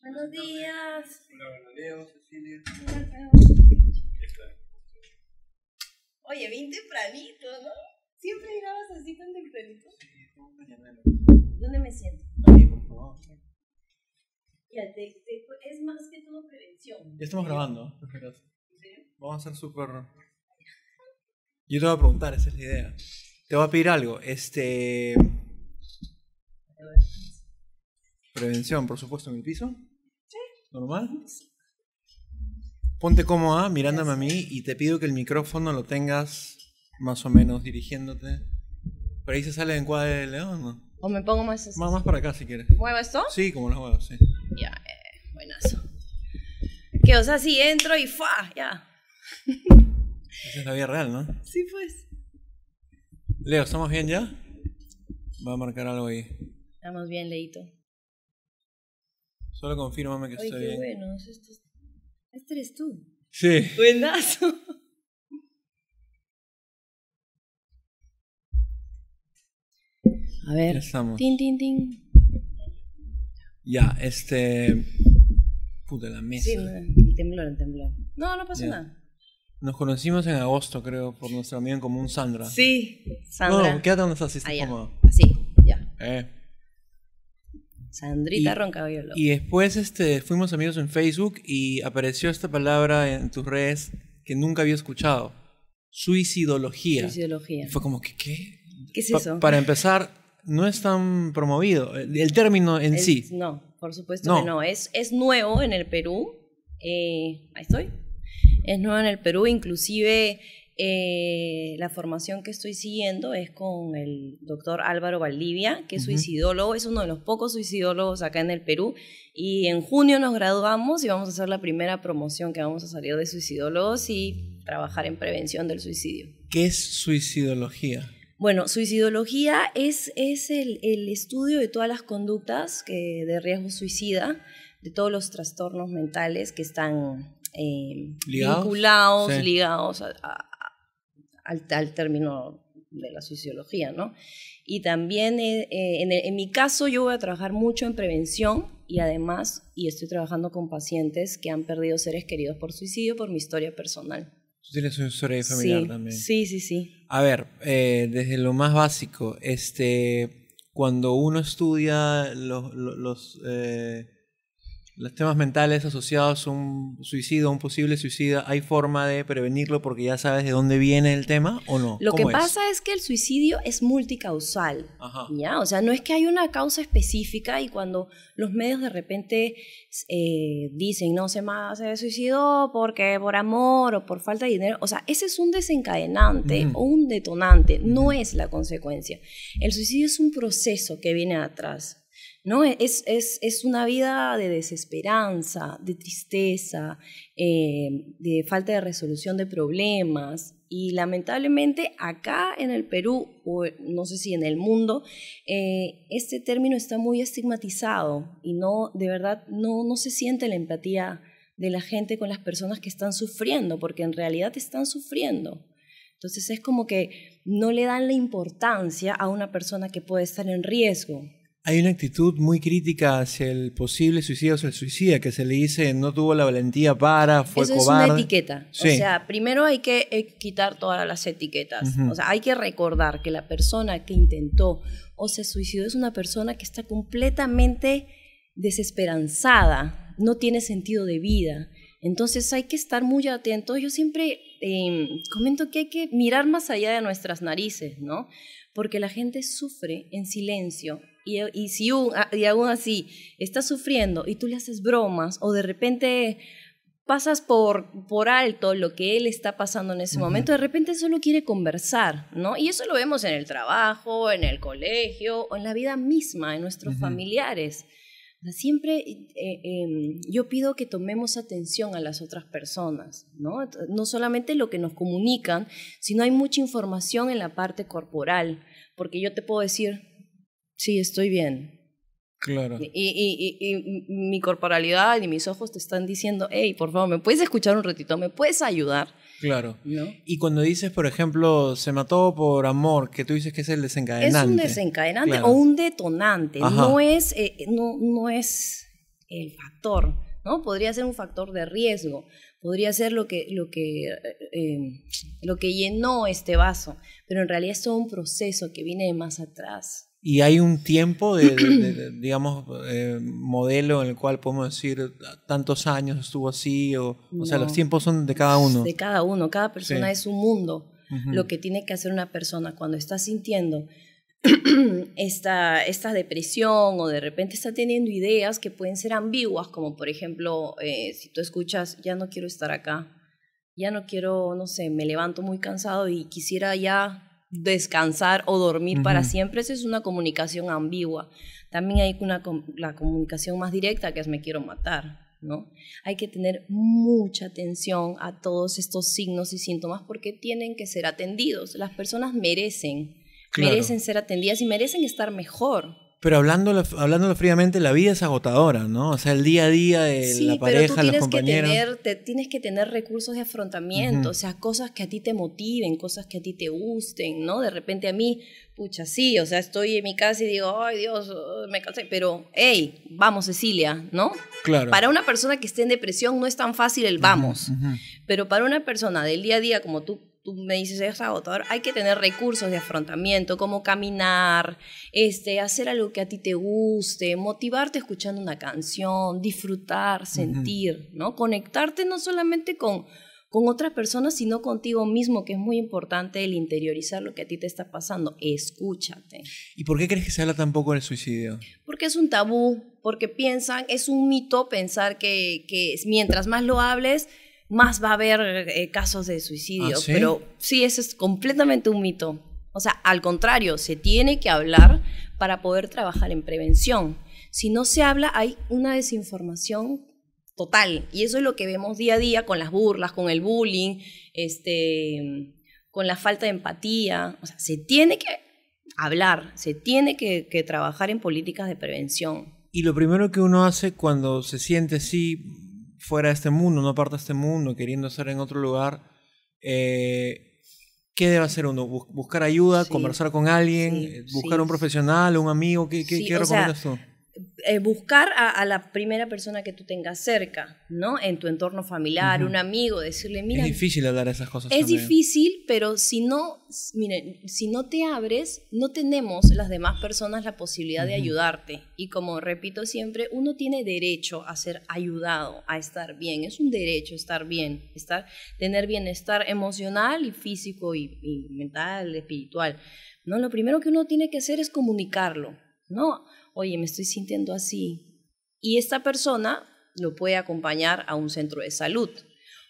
Buenos días. Hola, hola, Leo, Cecilia. Oye, bien tempranito, ¿no? Siempre llegabas así tan tempranito. ¿Dónde me siento? Ahí, por favor. Ya, te, te- es más que todo prevención. Ya estamos grabando. Espera. ¿En serio? Vamos a hacer súper. Yo te voy a preguntar, esa es la idea. Te voy a pedir algo. Este. Prevención, por supuesto, en el piso. Sí. ¿Normal? Ponte cómoda mirándome a mí y te pido que el micrófono lo tengas más o menos dirigiéndote. Por ahí se sale el encuadre de León, ¿no? O me pongo más así. Más, más para acá si quieres. ¿Muevo esto? Sí, como los huevos, sí. Ya, eh, buenazo. Que, o sea, si entro y ¡fa! Ya. Esa es la vida real, ¿no? Sí, pues. Leo, ¿estamos bien ya? Va a marcar algo ahí. Estamos bien, Leito. Solo confírmame que Oye, estoy qué bien. bueno. Esto es- Este eres tú. Sí. Buenazo. A Ya ver. estamos. Tin, tin, tin. Ya, este. Puta, la mesa. Sí, el temblor, el temblor. No, no pasa Ya. nada. Nos conocimos en agosto, creo, por nuestra amiga en común, Sandra. Sí, Sandra. No, quédate donde estás, si estás Allá. cómodo. Así, ya. Eh. Sandrita Roncabello. Y después este, fuimos amigos en Facebook y apareció esta palabra en tus redes que nunca había escuchado. Suicidología. Suicidología. Y fue como que, ¿qué? ¿Qué es Pa- eso? para empezar, no es tan promovido. El, término en sí. No, por supuesto No. que no. Es, es nuevo en el Perú. Eh, ahí estoy. Es nuevo en el Perú. Inclusive eh, la formación que estoy siguiendo es con el doctor Álvaro Valdivia, que es suicidólogo. Es uno de los pocos suicidólogos acá en el Perú. Y en junio nos graduamos y vamos a hacer la primera promoción que vamos a salir de suicidólogos y trabajar en prevención del suicidio. ¿Qué es suicidología? Bueno, suicidología es, es el, el estudio de todas las conductas que, de riesgo suicida, de todos los trastornos mentales que están eh, ¿Ligados? vinculados, Sí. ligados a- a- a- al, al término de la suicidología, ¿no? Y también eh, eh, en, el- en mi caso yo voy a trabajar mucho en prevención y además, y estoy trabajando con pacientes que han perdido seres queridos por suicidio por mi historia personal. Tú tienes una historia familiar sí, también. sí, sí, sí. A ver, eh, desde lo más básico, este, cuando uno estudia los, los, los, eh, los temas mentales asociados a un suicidio, a un posible suicida, ¿hay forma de prevenirlo porque ya sabes de dónde viene el tema o no? Lo que pasa es que el suicidio es multicausal. Ajá. ¿Ya? O sea, no es que hay una causa específica y cuando los medios de repente eh, dicen, no, se, se suicidó porque por amor o por falta de dinero, o sea, ese es un desencadenante o un detonante, no es la consecuencia. El suicidio es un proceso que viene atrás. ¿No? Es, es, es una vida de desesperanza, de tristeza, eh, de falta de resolución de problemas. Y lamentablemente acá en el Perú, o no sé si en el mundo, eh, este término está muy estigmatizado y no, de verdad, no, no se siente la empatía de la gente con las personas que están sufriendo, porque en realidad están sufriendo. Entonces es como que no le dan la importancia a una persona que puede estar en riesgo. Hay una actitud muy crítica hacia el posible suicidio o el suicida, que se le dice no tuvo la valentía para, fue Eso cobarde. es una etiqueta. Sí. O sea, primero hay que eh, quitar todas las etiquetas. O sea, hay que recordar que la persona que intentó o se suicidó es una persona que está completamente desesperanzada, no tiene sentido de vida. Entonces hay que estar muy atentos. Yo siempre eh, comento que hay que mirar más allá de nuestras narices, ¿no? Porque la gente sufre en silencio y, y si un- y aún así está sufriendo y tú le haces bromas o de repente pasas por, por alto lo que él está pasando en ese momento, de repente solo quiere conversar, ¿no? Y eso lo vemos en el trabajo, en el colegio, o en la vida misma, en nuestros familiares. Siempre eh, eh, yo pido que tomemos atención a las otras personas, ¿no? No solamente lo que nos comunican, sino hay mucha información en la parte corporal, porque yo te puedo decir, sí, estoy bien, Claro. Y, y, y, y, mi corporalidad y mis ojos te están diciendo, hey, por favor, ¿me puedes escuchar un ratito? ¿Me puedes ayudar? Claro. ¿No? Y cuando dices, por ejemplo, se mató por amor, que tú dices que es el desencadenante. Es un desencadenante Claro. o un detonante, Ajá. no es, eh, no, no es el factor, ¿no? Podría ser un factor de riesgo, podría ser lo que, lo que, eh, eh, lo que llenó este vaso, pero en realidad es todo un proceso que viene de más atrás. Y hay un tiempo de, de- de- de, digamos, eh, modelo en el cual podemos decir tantos años estuvo así, o, o sea, No. los tiempos son de cada uno. De cada uno, cada persona Sí. es un mundo. Lo que tiene que hacer una persona cuando está sintiendo esta, esta depresión o de repente está teniendo ideas que pueden ser ambiguas, como por ejemplo, eh, si tú escuchas, ya no quiero estar acá, ya no quiero, no sé, me levanto muy cansado y quisiera ya descansar o dormir para siempre, esa es una comunicación ambigua. También hay una, la comunicación más directa que es me quiero matar. ¿no? Hay que tener mucha atención a todos estos signos y síntomas porque tienen que ser atendidos. Las personas merecen, Claro. merecen ser atendidas y merecen estar mejor. Pero hablándolo, hablándolo fríamente, la vida es agotadora, ¿no? O sea, el día a día de Sí, la pero pareja, tú los tienes que, compañeros. tener, te- tienes que tener recursos de afrontamiento, Ujú. o sea, cosas que a ti te motiven, cosas que a ti te gusten, ¿no? De repente a mí, pucha, sí, o sea, estoy en mi casa y digo, ay Dios, oh, me cansé, pero, hey, vamos Cecilia, ¿no? Claro. Para una persona que esté en depresión no es tan fácil el vamos. Pero para una persona del día a día, como tú, tú me dices, es agotador, hay que tener recursos de afrontamiento, como caminar, este, hacer algo que a ti te guste, motivarte escuchando una canción, disfrutar, sentir, ¿no? Conectarte no solamente con, con otras personas, sino contigo mismo, que es muy importante el interiorizar lo que a ti te está pasando. Escúchate. ¿Y por qué crees que se habla tan poco del suicidio? Porque es un tabú, porque piensan, es un mito pensar que, que mientras más lo hables, más va a haber eh, casos de suicidio. ¿Ah, sí? Pero sí, eso es completamente un mito. O sea, al contrario, se tiene que hablar para poder trabajar en prevención. Si no se habla, hay una desinformación total. Y eso es lo que vemos día a día con las burlas, con el bullying, este, con la falta de empatía. O sea, se tiene que hablar, se tiene que, que trabajar en políticas de prevención. Y lo primero que uno hace cuando se siente así, fuera de este mundo, no parte de este mundo, queriendo estar en otro lugar, eh, ¿qué debe hacer uno? ¿Bus- ¿Buscar ayuda? Sí. ¿Conversar con alguien? Sí, eh, ¿Buscar sí. un profesional, un amigo? ¿Qué, qué, qué o sea, recomiendas tú? Eh, buscar a, a la primera persona que tú tengas cerca, ¿no? En tu entorno familiar, Ujú. un amigo, decirle, mira, es difícil hablar de esas cosas. Es también. difícil, pero si no, miren, si no te abres, no tenemos las demás personas la posibilidad de Ujú. ayudarte. Y como repito siempre, uno tiene derecho a ser ayudado, a estar bien. Es un derecho estar bien, estar, tener bienestar emocional y físico y, y mental, espiritual. No, lo primero que uno tiene que hacer es comunicarlo, ¿no? Oye, me estoy sintiendo así. Y esta persona lo puede acompañar a un centro de salud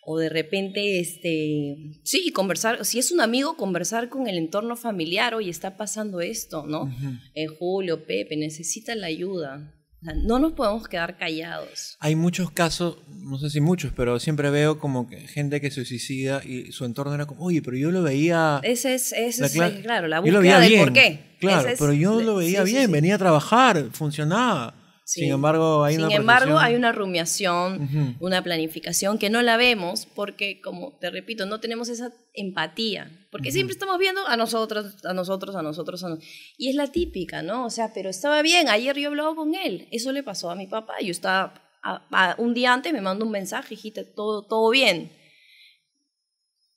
o de repente, este, sí, conversar, si es un amigo, conversar con el entorno familiar, oye, está pasando esto, ¿no? Eh, Julio, Pepe, necesita la ayuda. No nos podemos quedar callados. Hay muchos casos, no sé si muchos, pero siempre veo como que gente que se suicida y su entorno era como, oye, pero yo lo veía... Ese es, ese La es, cla- claro, la búsqueda veía del por qué. Claro, Ese pero yo lo veía sí, bien, sí. venía a trabajar, funcionaba. Sí. Sin embargo, hay Sin una embargo, hay una rumiación, Ujú. una planificación que no la vemos porque, como te repito, no tenemos esa empatía. Porque Ujú. siempre estamos viendo a nosotros, a nosotros, a nosotros, a nosotros. Y es la típica, ¿no? O sea, pero estaba bien, ayer yo hablaba con él. Eso le pasó a mi papá. Yo estaba, a- a- un día antes me mandó un mensaje, hijita, todo, todo bien.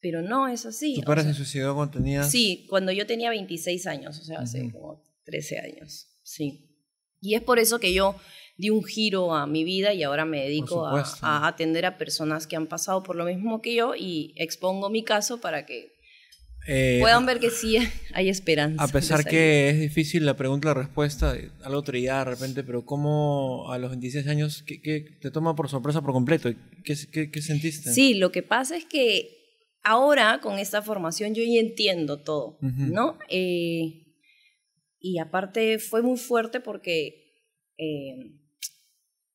Pero no es así. ¿Tu padre se suicidó cuando tenías...? Sí, cuando yo tenía 26 años, o sea, hace Ujú. como 13 años, sí. Y es por eso que yo di un giro a mi vida y ahora me dedico a, atender a personas que han pasado por lo mismo que yo y expongo mi caso para que Eh, puedan ver que sí hay esperanza. A pesar que es difícil la pregunta, la respuesta, algo trillada de repente, pero ¿cómo a los 26 años qué, qué te toma por sorpresa por completo? ¿Qué, qué, qué sentiste? Sí, lo que pasa es que ahora con esta formación yo ya entiendo todo. ¿no? Eh, y aparte fue muy fuerte porque eh,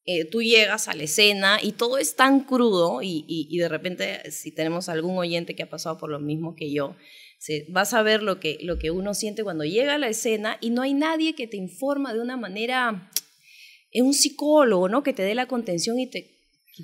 eh, tú llegas a la escena y todo es tan crudo y, y- y de repente si tenemos algún oyente que ha pasado por lo mismo que yo, se, vas a ver lo que, lo que uno siente cuando llega a la escena y no hay nadie que te informa de una manera es un psicólogo, ¿no? Que te dé la contención y te,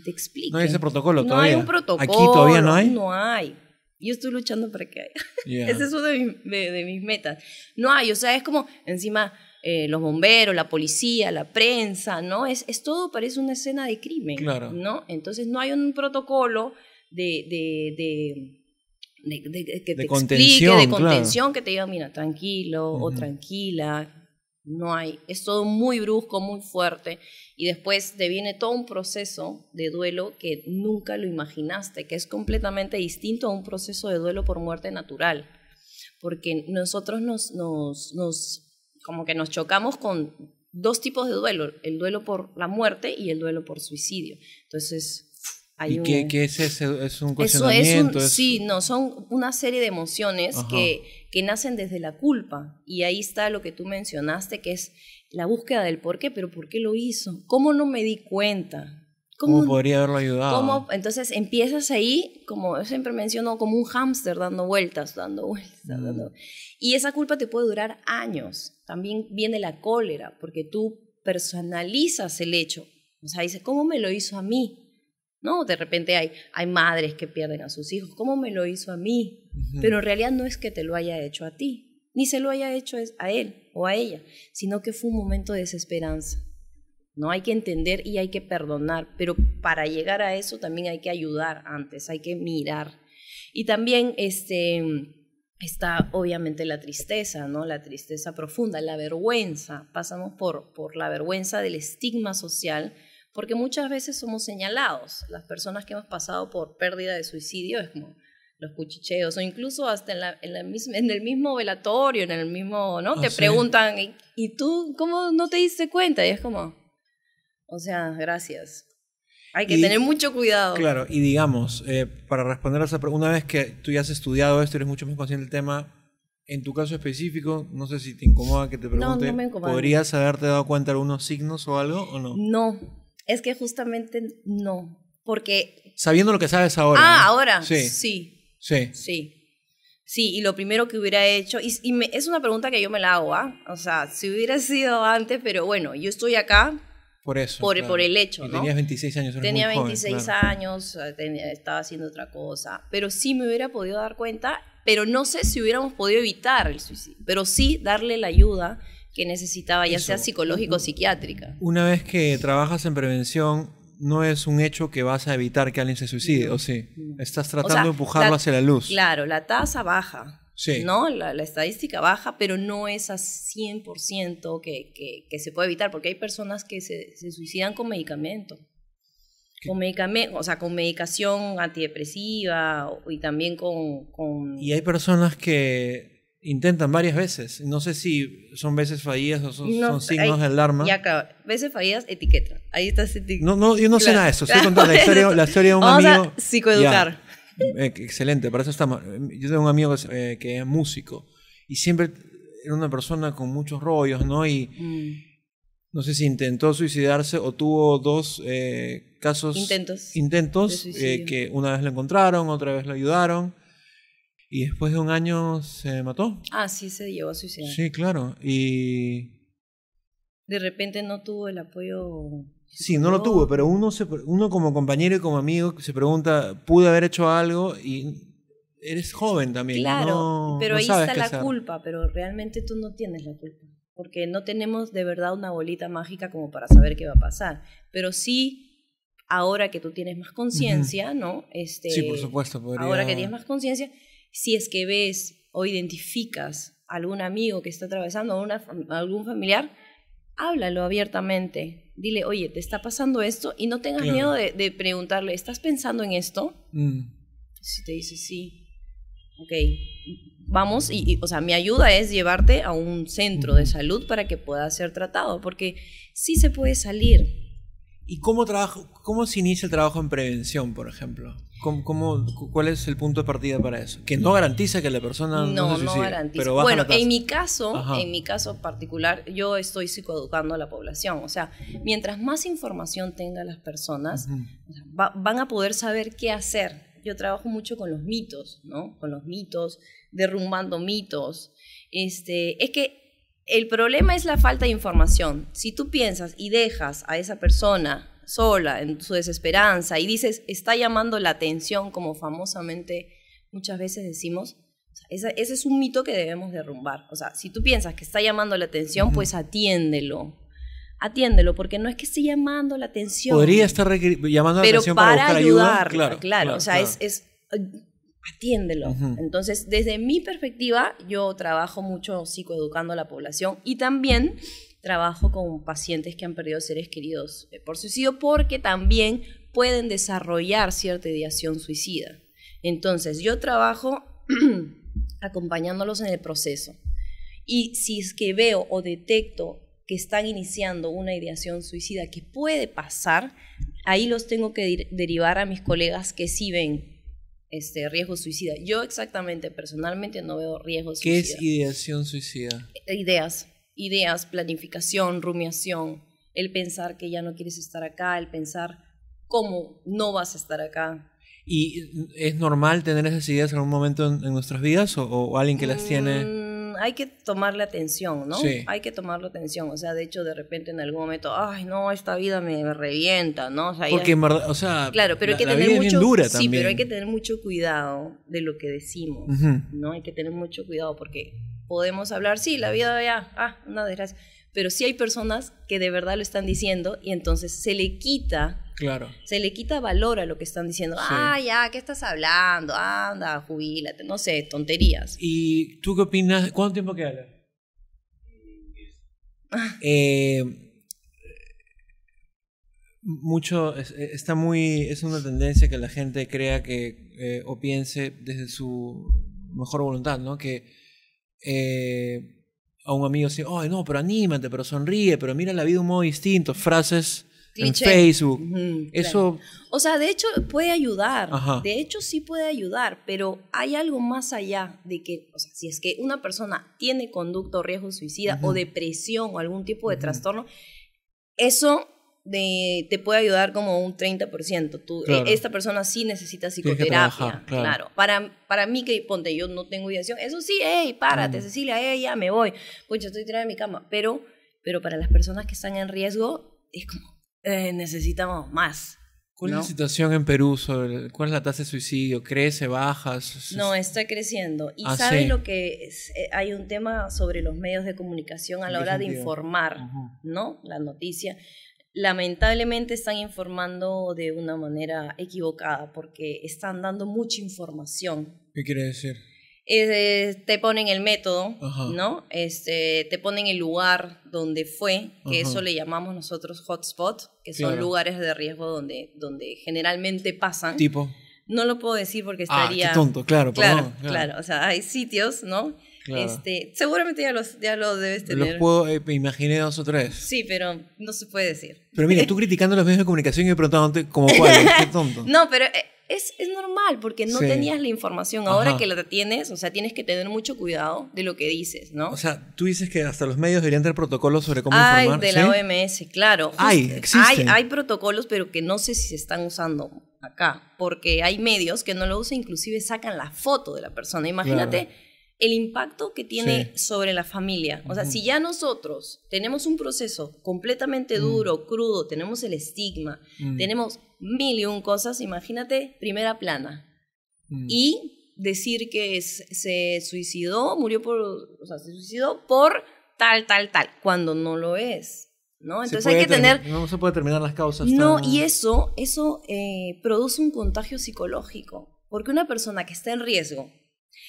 explique. No hay ese protocolo No todavía. hay un protocolo. Aquí todavía no hay. No hay. Yo estoy luchando para que haya. Ya. Ese es uno de, de mis metas. No hay, o sea, es como encima eh, los bomberos, la policía, la prensa, ¿no? Es, es todo, parece una escena de crimen, Claro. ¿no? Entonces no hay un protocolo de... de, de de, de- de- que De te contención, explique, de claro. contención, que te diga, mira, tranquilo o tranquila. No hay, es todo muy brusco, muy fuerte. Y después te viene todo un proceso de duelo que nunca lo imaginaste, que es completamente distinto a un proceso de duelo por muerte natural. Porque nosotros nos, nos, nos como que nos chocamos con dos tipos de duelo, el duelo por la muerte y el duelo por suicidio. Entonces, hay ¿Y un... qué, qué es ese? ¿Es un Eso es un, cuestionamiento? sí, no, son una serie de emociones que, que nacen desde la culpa. Y ahí está lo que tú mencionaste, que es la búsqueda del por qué, pero ¿por qué lo hizo? ¿Cómo no me di cuenta? ¿Cómo, podría haberlo ayudado? cómo- entonces empiezas ahí, como yo siempre menciono, como un hámster dando vueltas, dando vueltas, Mm. dando Y esa culpa te puede durar años. También viene la cólera, porque tú personalizas el hecho. O sea, dices, ¿cómo me lo hizo a mí? ¿No? De repente hay, hay madres que pierden a sus hijos. ¿Cómo me lo hizo a mí? Pero en realidad no es que te lo haya hecho a ti, ni se lo haya hecho a él o a ella, sino que fue un momento de desesperanza. No hay que entender y hay que perdonar, pero para llegar a eso también hay que ayudar antes, hay que mirar. Y también este, está obviamente la tristeza, ¿no? La tristeza profunda, la vergüenza. Pasamos por, por la vergüenza del estigma social, porque muchas veces somos señalados. Las personas que hemos pasado por pérdida de suicidio es como los cuchicheos, o incluso hasta en, la, en, la misma, en el mismo velatorio, en el mismo, ¿no? Ah, te sí. preguntan, ¿y, ¿y tú cómo no te diste cuenta? Y es como, o sea, gracias. Hay que Y- tener mucho cuidado. Claro, y digamos, eh, para responder a esa pregunta, una vez que tú ya has estudiado esto, eres mucho más consciente del tema, en tu caso específico, no sé si te incomoda que te pregunte, no me incomoda. ¿podrías haberte dado cuenta de algunos signos o algo o no? No, es que justamente no, porque... Sabiendo lo que sabes ahora. ah, ¿no? ahora, Sí, sí, sí. sí. Sí, y lo primero que hubiera hecho, y, y me- es una pregunta que yo me la hago, ¿ah? O sea, si hubiera sido antes, pero bueno, yo estoy acá Por eso. por, claro. por el hecho, Y ¿no? tenías 26 años, Tenía muy joven, 26 claro. años, tenía- estaba haciendo otra cosa, pero sí me hubiera podido dar cuenta, pero no sé si hubiéramos podido evitar el suicidio, pero sí darle la ayuda que necesitaba, ya Eso. sea psicológico o psiquiátrica. Una vez que trabajas en prevención, no es un hecho que vas a evitar que alguien se suicide, ¿o sí? Estás O tratando sea, de empujarlo la- hacia la luz. Claro, la tasa baja, Sí. ¿no? La, la estadística baja, pero no es a 100% que, que, que se puede evitar, porque hay personas que se, se suicidan con medicamento. ¿Qué? Con medicamento, o sea, con medicación antidepresiva y también con... con Y hay personas que intentan varias veces. No sé si son veces fallidas o son, No, son signos hay- de alarma. Ya acaba. Veces fallidas, etiqueta. Ahí está etiqueta. No, no, yo no sé Claro, nada de eso. Estoy claro. contando la historia, la historia de un Vamos amigo. a psicoeducar. Ya. Eh, excelente, para eso estamos. Yo tengo un amigo que es, eh, que es músico y siempre era una persona con muchos rollos, ¿no? Y Mm, no sé si intentó suicidarse o tuvo dos eh, casos. Intentos. intentos, eh, que una vez lo encontraron, otra vez lo ayudaron. Y después de un año se mató. Ah, sí, se llegó a suicidar. Sí, claro. Y De repente no tuvo el apoyo. Sí, no lo tuvo, pero uno, se, uno como compañero y como amigo se pregunta, pude haber hecho algo y eres joven también. Claro, no- pero no ahí está la hacer. culpa, pero realmente tú no tienes la culpa. Porque no tenemos de verdad una bolita mágica como para saber qué va a pasar. Pero sí, ahora que tú tienes más conciencia, ¿no? Este, Sí, por supuesto. Podría... Ahora que tienes más conciencia, si es que ves o identificas a algún amigo que está atravesando, una fam- a algún familiar, háblalo abiertamente. Dile, oye, ¿te está pasando esto? Y no tengas Claro. miedo de, de preguntarle, ¿estás pensando en esto? Mm, Si te dice sí, ok, vamos, y, y, o sea, mi ayuda es llevarte a un centro de salud para que puedas ser tratado, porque sí se puede salir. ¿Y cómo, trabajo, cómo se inicia el trabajo en prevención, por ejemplo? ¿Cómo, cómo- cu- ¿Cuál es el punto de partida para eso? Que no garantiza que la persona no, No, se no suicide, garantiza. pero Bueno, en mi caso, Ajá. en mi caso particular, yo estoy psicoeducando a la población. O sea, mientras más información tengan las personas, o sea, va- van a poder saber qué hacer. Yo trabajo mucho con los mitos, ¿no? Con los mitos, derrumbando mitos. Este, es que el problema es la falta de información. Si tú piensas y dejas a esa persona sola en su desesperanza y dices, está llamando la atención, como famosamente muchas veces decimos, ese, es un mito que debemos derrumbar. O sea, si tú piensas que está llamando la atención, pues atiéndelo. Atiéndelo, porque no es que esté llamando la atención. Podría estar llamando la atención para, buscar ayuda. Claro, claro, o sea, es, es atiéndelo. Entonces, desde mi perspectiva, yo trabajo mucho psicoeducando a la población y también trabajo con pacientes que han perdido seres queridos eh, por suicidio porque también pueden desarrollar cierta ideación suicida. Entonces, yo trabajo acompañándolos en el proceso. Y si es que veo o detecto que están iniciando una ideación suicida que puede pasar, ahí los tengo que derivar a mis colegas que sí ven este, riesgo suicida. Yo exactamente, personalmente, no veo riesgo suicida. ¿Qué es ideación suicida? Ideas, ideas, planificación, rumiación, el pensar que ya no quieres estar acá, el pensar cómo no vas a estar acá. ¿Y es normal tener esas ideas en algún momento en, nuestras vidas o, alguien que las tiene? Hay que tomarle atención, ¿no? Sí. Hay que tomarle atención. O sea, de hecho, de repente en algún momento, ay, no, esta vida me, revienta, ¿no? O sea, Porque, o sea, claro, pero hay que tener mucho, dura sí, pero hay que tener mucho cuidado de lo que decimos, ¿no? Hay que tener mucho cuidado porque podemos hablar, sí, la vida ya, ah, una desgracia. Pero sí hay personas que de verdad lo están diciendo y entonces se le quita Claro. Se le quita valor a lo que están diciendo. Ah, ya, ¿qué estás hablando? Anda, jubilate, no sé, tonterías. ¿Y tú qué opinas? ¿Cuánto tiempo queda? eh, mucho, está muy, es una tendencia que la gente crea que, eh, o piense desde su mejor voluntad, ¿no? Que eh, a un amigo dice, ay, no, pero anímate, pero sonríe, pero mira la vida de un modo distinto, frases en Facebook. Eso. O sea, de hecho puede ayudar. De hecho sí puede ayudar, pero hay algo más allá de que, o sea, si es que una persona tiene conducta o riesgo suicida o depresión o algún tipo de trastorno, eso de, te puede ayudar como un 30%. Tú, e, Esta persona sí necesita psicoterapia. claro. Para, para mí que, ponte, yo no tengo ideación, eso sí, hey, párate, Cecilia, hey, ya me voy. Pucha, estoy tirada en mi cama. Pero, pero para las personas que están en riesgo, es como, eh, necesitamos más. ¿Cuál es la situación en Perú? ¿Cuál es la tasa de suicidio? ¿Crece, baja? No, está creciendo. Y ah, sabes lo que es? Eh, hay un tema sobre los medios de comunicación a la hora de informar, ¿no? La noticia. Lamentablemente están informando de una manera equivocada porque están dando mucha información. ¿Qué quiere decir? Eh, te ponen el método, ¿no? Este, te ponen el lugar donde fue, que eso le llamamos nosotros hotspot, que son lugares de riesgo donde, donde generalmente pasan. Tipo. No lo puedo decir porque estaría... Ah, qué tonto, claro, claro, claro. O sea, hay sitios, ¿no? Este, seguramente ya, los, ya lo debes tener. Los puedo, eh, me imaginé dos o tres. Sí, pero no se puede decir. Pero mira, tú criticando los medios de comunicación y preguntándote como cuál, qué tonto. No, pero eh, es, es normal porque no tenías la información. Ahora que la tienes, o sea, tienes que tener mucho cuidado de lo que dices, ¿no? O sea, tú dices que hasta los medios deberían tener protocolos sobre cómo hay, informar. de la OMS, claro. Hay. Hay, hay protocolos, pero que no sé si se están usando acá, porque hay medios que no lo usan, inclusive sacan la foto de la persona. Imagínate el impacto que tiene sobre la familia. O sea, si ya nosotros tenemos un proceso completamente mm. duro, crudo, tenemos el estigma, mm. tenemos mil y un cosas, imagínate, primera plana. Mm. Y decir que se suicidó, murió por, o sea, se suicidó por tal, tal, tal, cuando no lo es. ¿no? Entonces hay que tener... No se puede terminar las causas. No, y eso, eso eh, produce un contagio psicológico. Porque una persona que está en riesgo,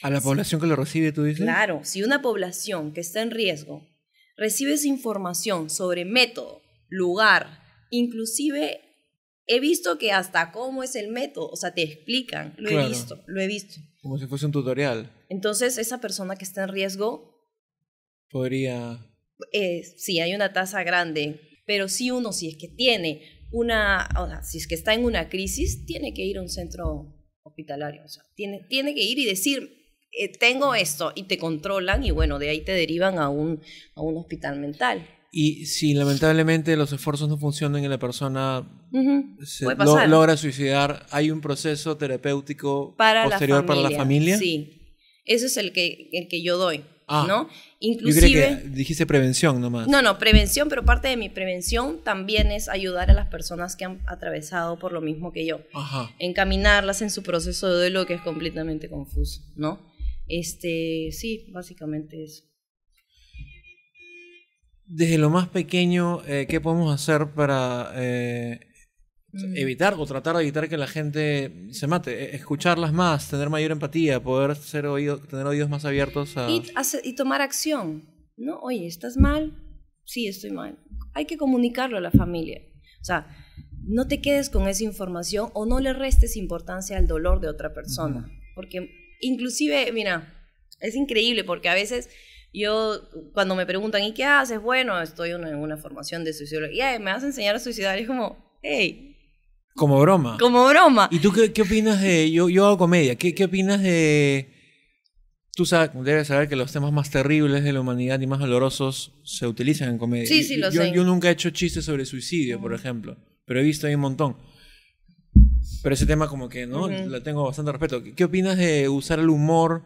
¿A la población que lo recibe, tú dices? Claro, si una población que está en riesgo recibe esa información sobre método, lugar, inclusive he visto que hasta cómo es el método, o sea, te explican, lo he visto, lo he visto. Como si fuese un tutorial. Entonces, esa persona que está en riesgo... Podría... Eh, sí, hay una tasa grande, pero si uno, si es que tiene una, o sea, si es que está en una crisis, tiene que ir a un centro hospitalario, o sea, tiene, tiene que ir y decir, eh, tengo esto y te controlan y bueno, de ahí te derivan a un, a un hospital mental. Y si lamentablemente los esfuerzos no funcionan y la persona se logra suicidar, ¿hay un proceso terapéutico posterior para la familia? Sí, ese es el que, el que yo doy. Ah, ¿no? Yo Inclusive... creo que dijiste prevención nomás. No, no, prevención, pero parte de mi prevención también es ayudar a las personas que han atravesado por lo mismo que yo. Ajá. Encaminarlas en su proceso de duelo que es completamente confuso, ¿no? Este, sí, básicamente eso. Desde lo más pequeño, eh, ¿qué podemos hacer para eh, Mm. evitar o tratar de evitar que la gente se mate? Eh, Escucharlas más, tener mayor empatía, poder ser oído, tener oídos más abiertos a... Y, y tomar acción, ¿no? Oye, ¿estás mal? Sí, estoy mal. Hay que comunicarlo a la familia. O sea, no te quedes con esa información o no le restes importancia al dolor de otra persona. Porque inclusive, mira, es increíble porque a veces yo, cuando me preguntan, ¿y qué haces? Bueno, estoy en una formación de suicidología. "Ay, ¿Me vas a enseñar a suicidar? Y es como, hey, Como broma. como broma. ¿Y tú qué, qué opinas de... Yo, yo hago comedia. ¿Qué, ¿Qué opinas de... Tú sabes, debes saber que los temas más terribles de la humanidad y más dolorosos se utilizan en comedia. Sí, sí, lo yo, sé. yo nunca he hecho chistes sobre suicidio, por ejemplo. Pero he visto ahí un montón. Pero ese tema como que, ¿no? Ujú. Le tengo bastante respeto. ¿Qué, qué opinas de usar el humor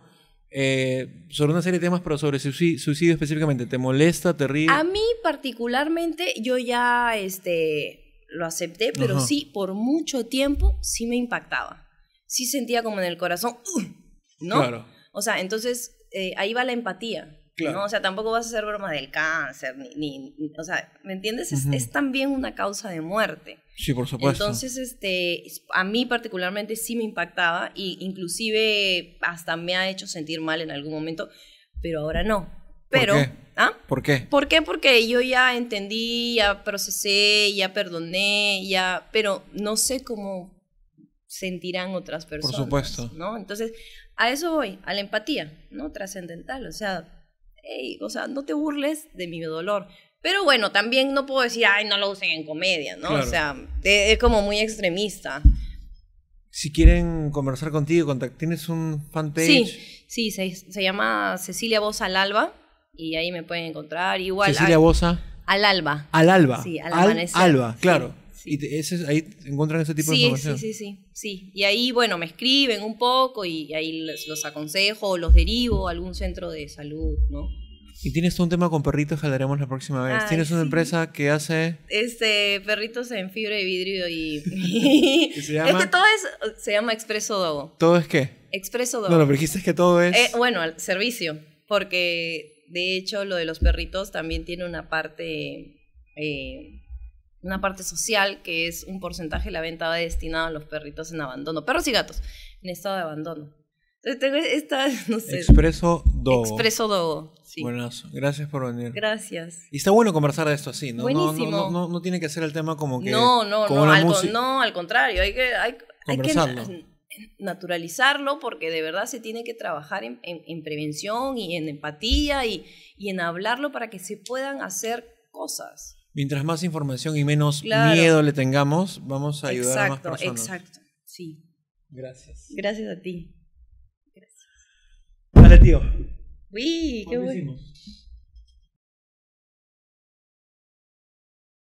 eh, sobre una serie de temas, pero sobre suicidio, suicidio específicamente? ¿Te molesta? ¿Te ríe? A mí particularmente yo ya este, lo acepté, pero Ajá. sí, por mucho tiempo sí me impactaba. Sí sentía como en el corazón, "Uh", ¿no? Claro. O sea, entonces eh, ahí va la empatía. Claro. ¿no? O sea, tampoco vas a hacer broma del cáncer, ni, ni- ni- o sea, ¿me entiendes? Es, es también una causa de muerte. Sí, por supuesto. Entonces, este, a mí particularmente sí me impactaba y inclusive hasta me ha hecho sentir mal en algún momento, pero ahora no. ¿Por Pero, qué? ¿ah? ¿Por qué? ¿Por qué? Porque yo ya entendí, ya procesé, ya perdoné, ya, pero no sé cómo sentirán otras personas. supuesto. ¿no? Entonces, a eso voy, a la empatía, ¿no? Trascendental, o sea, hey, o sea, no te burles de mi dolor. Pero bueno, también no puedo decir, ay, no lo usen en comedia, ¿no? Claro. O sea, es como muy extremista. Si quieren conversar contigo, contact- ¿tienes un fanpage? Sí, sí, se, se llama Cecilia Voz al Alba y ahí me pueden encontrar. Igual, Cecilia al, Bosa. al Alba. Al alba. Sí, al Al amanecer. alba, claro. sí. Y te- ese es- ahí encuentran ese tipo de información. sí, sí, sí, sí. Y ahí, bueno, me escriben un poco y ahí los, los aconsejo o los derivo a algún centro de salud, ¿no? Y tienes tú un tema con perritos que hablaremos la próxima vez. Ay, tienes una sí. empresa que hace... Este, perritos en fibra de vidrio y... ¿Y se Es llama? que todo es, se llama Expreso Dogo. ¿Todo es qué? Expreso Dogo. No, lo dijiste es que todo es... Eh, bueno, al servicio, porque de hecho lo de los perritos también tiene una parte, eh, una parte social que es un porcentaje de la venta va destinado a los perritos en abandono, perros y gatos en estado de abandono. Entonces tengo esta, no sé, Expreso Dogo. Expreso Dogo. Sí. Buenazo. Gracias por venir. Gracias. Y está bueno conversar de esto así, ¿no? No, no, Buenísimo. no, no, no tiene que ser el tema como que... No, no, como no al, con- no, al contrario, hay que, hay, hay que naturalizarlo porque de verdad se tiene que trabajar en, en- en prevención y en empatía y, y en hablarlo para que se puedan hacer cosas. Mientras más información y menos Claro. miedo le tengamos, vamos a ayudar a más exacto, personas. exacto. Sí. Gracias. Gracias a ti. Dale, tío. Uy, qué ¿Cuánto bueno. hicimos?